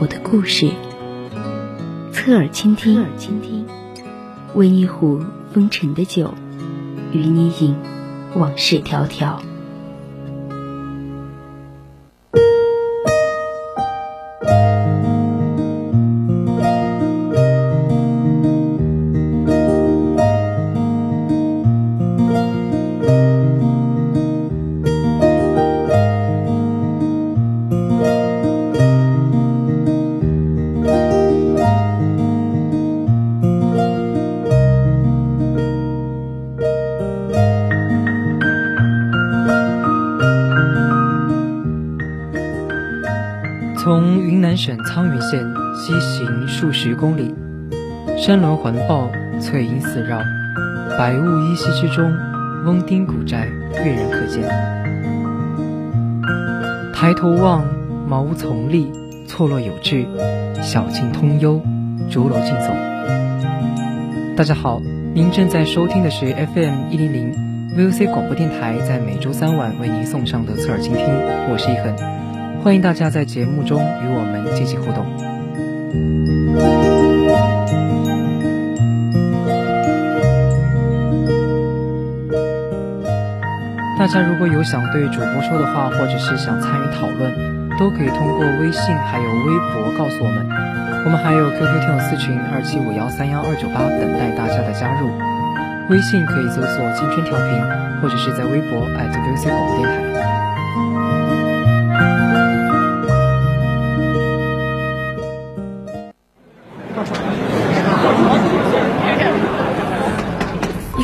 我的故事，侧耳倾听，侧耳倾听，温一壶风尘的酒，与你饮往事迢迢。从云南省沧源县西行数十公里，山峦环抱，翠阴四绕，白雾依稀之中，翁丁古寨跃然可见。抬头望，茅屋丛立，错落有致，小径通幽，竹楼竞耸。大家好，您正在收听的是 FM 一零零 VOC 广播电台，在每周三晚为您送上的侧耳倾听，我是一恒。欢迎大家在节目中与我们进行互动。大家如果有想对主播说的话，或者是想参与讨论，都可以通过微信还有微博告诉我们。我们还有 QQ 听友私群二七五幺三幺二九八等待大家的加入。微信可以搜索“青春调频”，或者是在微博 @VOC 广播电台。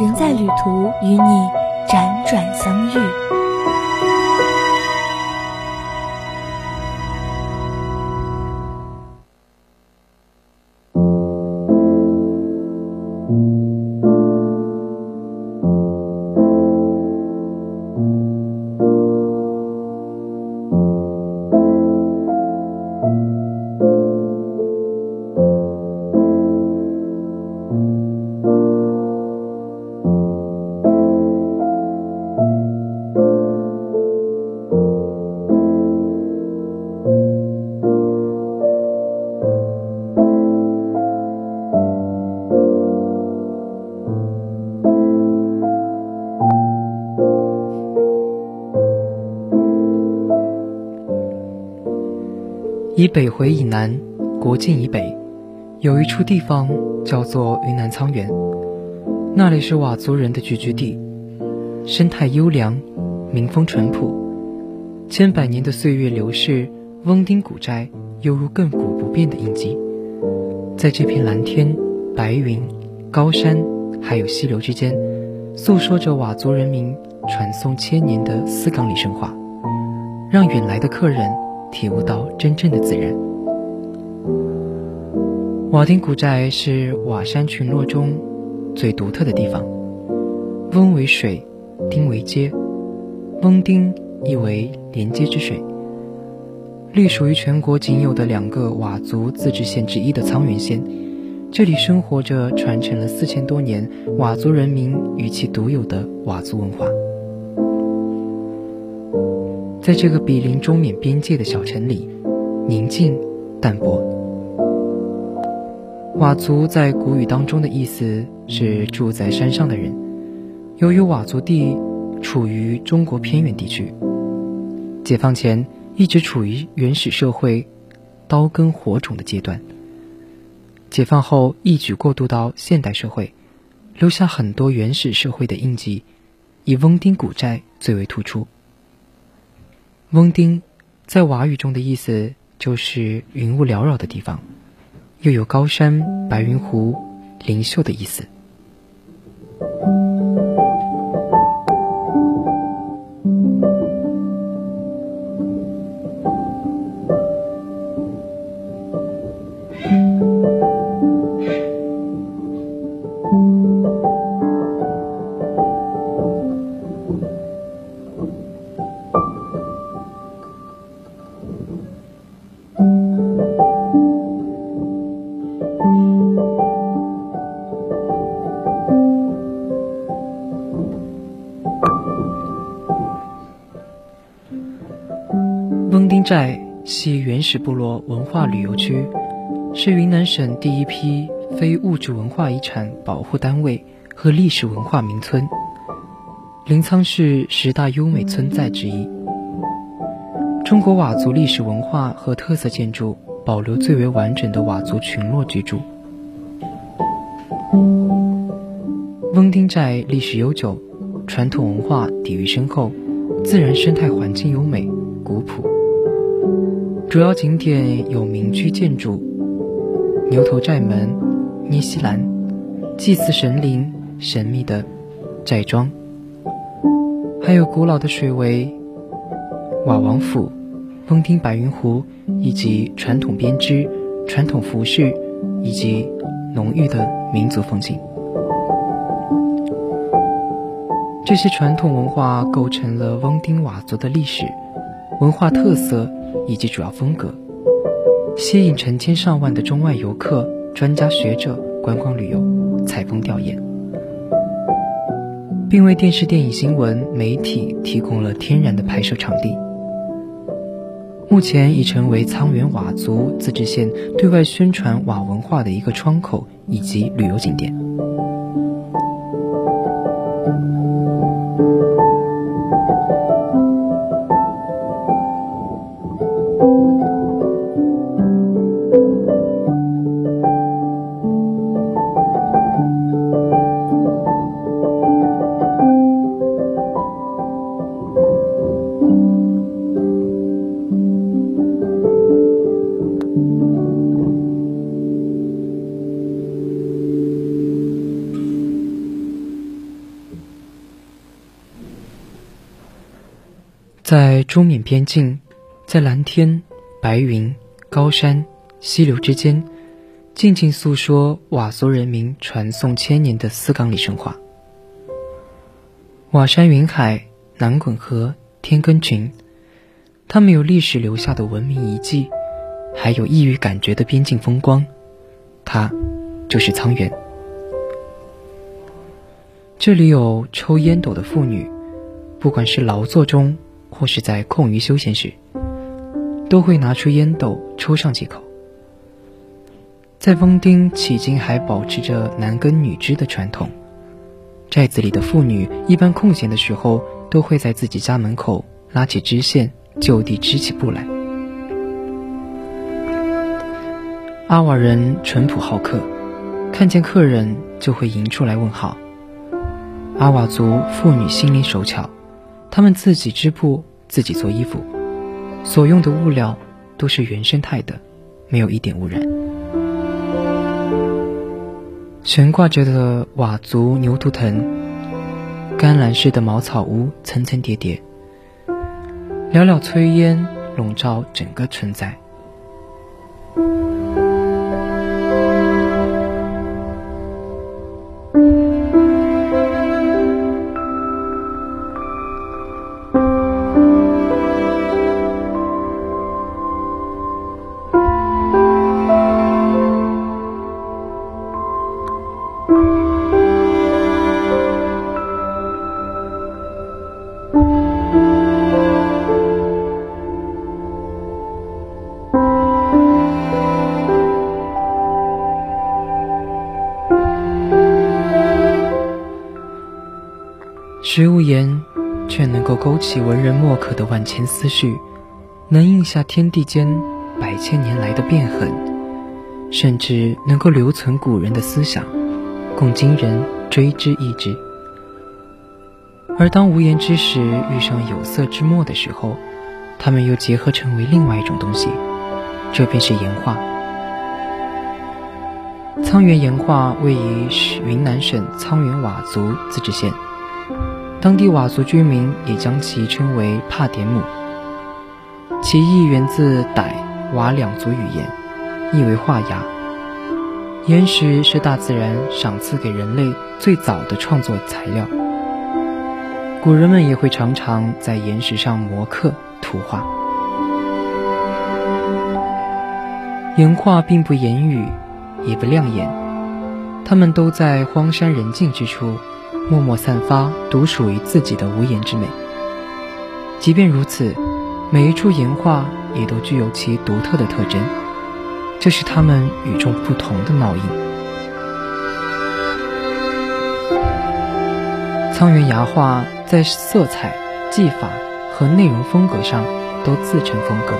人在旅途，与你辗转相遇。以北回以南，国境以北，有一处地方叫做云南沧源，那里是佤族人的聚居地，生态优良，民风淳朴，千百年的岁月流逝，翁丁古寨犹如亘古不变的印记，在这片蓝天、白云、高山还有溪流之间，诉说着佤族人民传颂千年的丝岗里神话，让远来的客人。体悟到真正的自然。瓦丁古寨是瓦山群落中最独特的地方。翁为水，丁为街，翁丁意为连接之水。隶属于全国仅有的两个佤族自治县之一的沧源县，这里生活着传承了四千多年佤族人民与其独有的佤族文化。在这个比邻中缅边界的小城里，宁静淡泊。佤族在古语当中的意思是住在山上的人。由于佤族地处于中国偏远地区，解放前一直处于原始社会，刀耕火种的阶段。解放后一举过渡到现代社会，留下很多原始社会的印记，以翁丁古寨最为突出。翁丁，在瓦语中的意思就是云雾缭绕的地方，又有高山、白云湖、灵秀的意思。寨系原始部落文化旅游区，是云南省第一批非物质文化遗产保护单位和历史文化名村，临沧市十大优美村寨之一。中国佤族历史文化和特色建筑保留最为完整的佤族群落居住。翁丁寨历史悠久，传统文化底蕴深厚，自然生态环境优美古朴。主要景点有民居建筑、牛头寨门、尼西兰、祭祀神灵、神秘的寨庄，还有古老的水围、瓦王府、翁丁白云湖，以及传统编织、传统服饰以及浓郁的民族风情。这些传统文化构成了翁丁佤族的历史文化特色。以及主要风格，吸引成千上万的中外游客、专家学者观光旅游、采风调研，并为电视、电影、新闻媒体提供了天然的拍摄场地。目前已成为沧源佤族自治县对外宣传佤文化的一个窗口以及旅游景点。在中缅边境，在蓝天、白云、高山、溪流之间，静静诉说佤族人民传颂千年的丝岗里神话。佤山云海，南滚河，天根群，他们有历史留下的文明遗迹，还有异域感觉的边境风光。它，就是沧源。这里有抽烟斗的妇女，不管是劳作中。或是在空余休闲时，都会拿出烟斗抽上几口。在翁丁，迄今还保持着男耕女织的传统。寨子里的妇女一般空闲的时候，都会在自己家门口拉起织线，就地织起布来。阿瓦人淳朴好客，看见客人就会迎出来问好。阿瓦族妇女心灵手巧。他们自己织布，自己做衣服，所用的物料都是原生态的，没有一点污染。悬挂着的佤族牛图腾，甘蓝式的茅草屋层层叠叠，袅袅炊烟笼罩整个村寨。实无言，却能够勾起文人墨客的万千思绪，能印下天地间百千年来的变痕，甚至能够留存古人的思想，供今人追之忆之。而当无言之时遇上有色之墨的时候，它们又结合成为另外一种东西，这便是岩画。沧源岩画位于云南省沧源佤族自治县，当地佤族居民也将其称为帕典姆，其意源自傣佤两族语言，意为画牙。岩石是大自然赏赐给人类最早的创作材料，古人们也会常常在岩石上磨刻图画。岩画并不言语。也不亮眼，他们都在荒山人静之处，默默散发独属于自己的无言之美。即便如此，每一处岩画也都具有其独特的特征，这是他们与众不同的烙印。苍原崖画在色彩、技法和内容风格上都自成风格。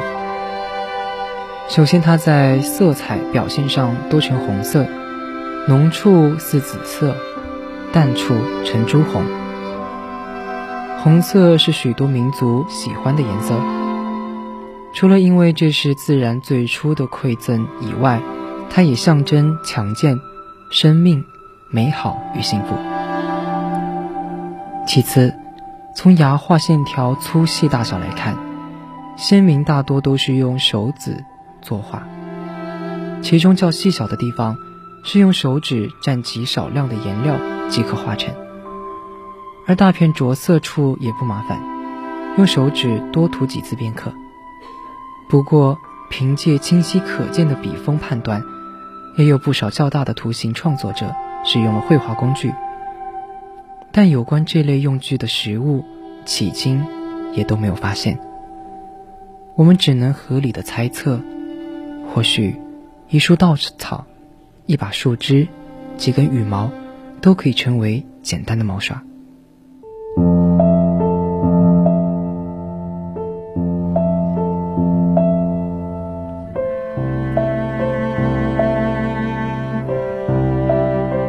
首先，它在色彩表现上多呈红色，浓处似紫色，淡处呈朱红。红色是许多民族喜欢的颜色，除了因为这是自然最初的馈赠以外，它也象征强健、生命、美好与幸福。其次，从牙画线条粗细大小来看，鲜明大多都是用手指。作画，其中较细小的地方是用手指蘸极少量的颜料即可画成，而大片着色处也不麻烦，用手指多涂几次便可。不过，凭借清晰可见的笔锋判断，也有不少较大的图形创作者使用了绘画工具，但有关这类用具的实物，迄今也都没有发现。我们只能合理的猜测。或许，一束稻草、一把树枝、几根羽毛，都可以成为简单的毛刷。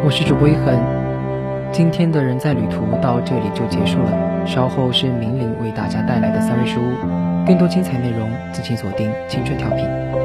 我是主播一恒，今天的人在旅途到这里就结束了。稍后是明玲为大家带来的三味书屋，更多精彩内容，敬请锁定青春调频。